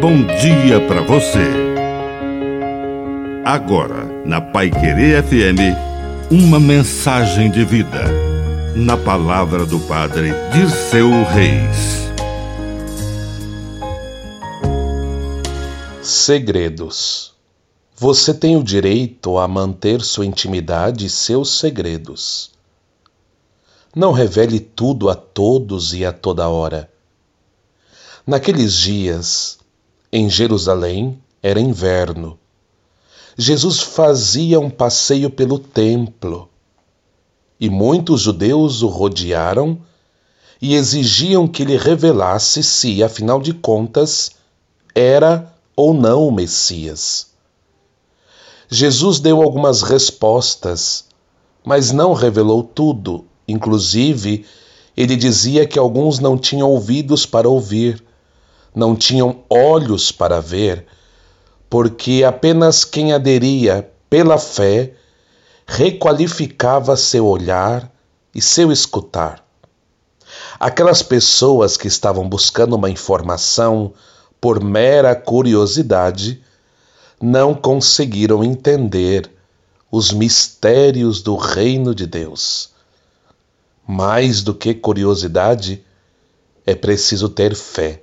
bom dia para você. Agora, na Pai Querer FM, uma mensagem de vida. Na palavra do Padre Dirceu Reis. Segredos. Você tem o direito a manter sua intimidade e seus segredos. Não revele tudo a todos e a toda hora. Naqueles dias, em Jerusalém, era inverno. Jesus fazia um passeio pelo templo e muitos judeus o rodearam e exigiam que lhe revelasse se, afinal de contas, era ou não o Messias. Jesus deu algumas respostas, mas não revelou tudo. Inclusive, ele dizia que alguns não tinham ouvidos para ouvir não tinham olhos para ver, porque apenas quem aderia pela fé requalificava seu olhar e seu escutar. Aquelas pessoas que estavam buscando uma informação por mera curiosidade não conseguiram entender os mistérios do reino de Deus. Mais do que curiosidade, é preciso ter fé.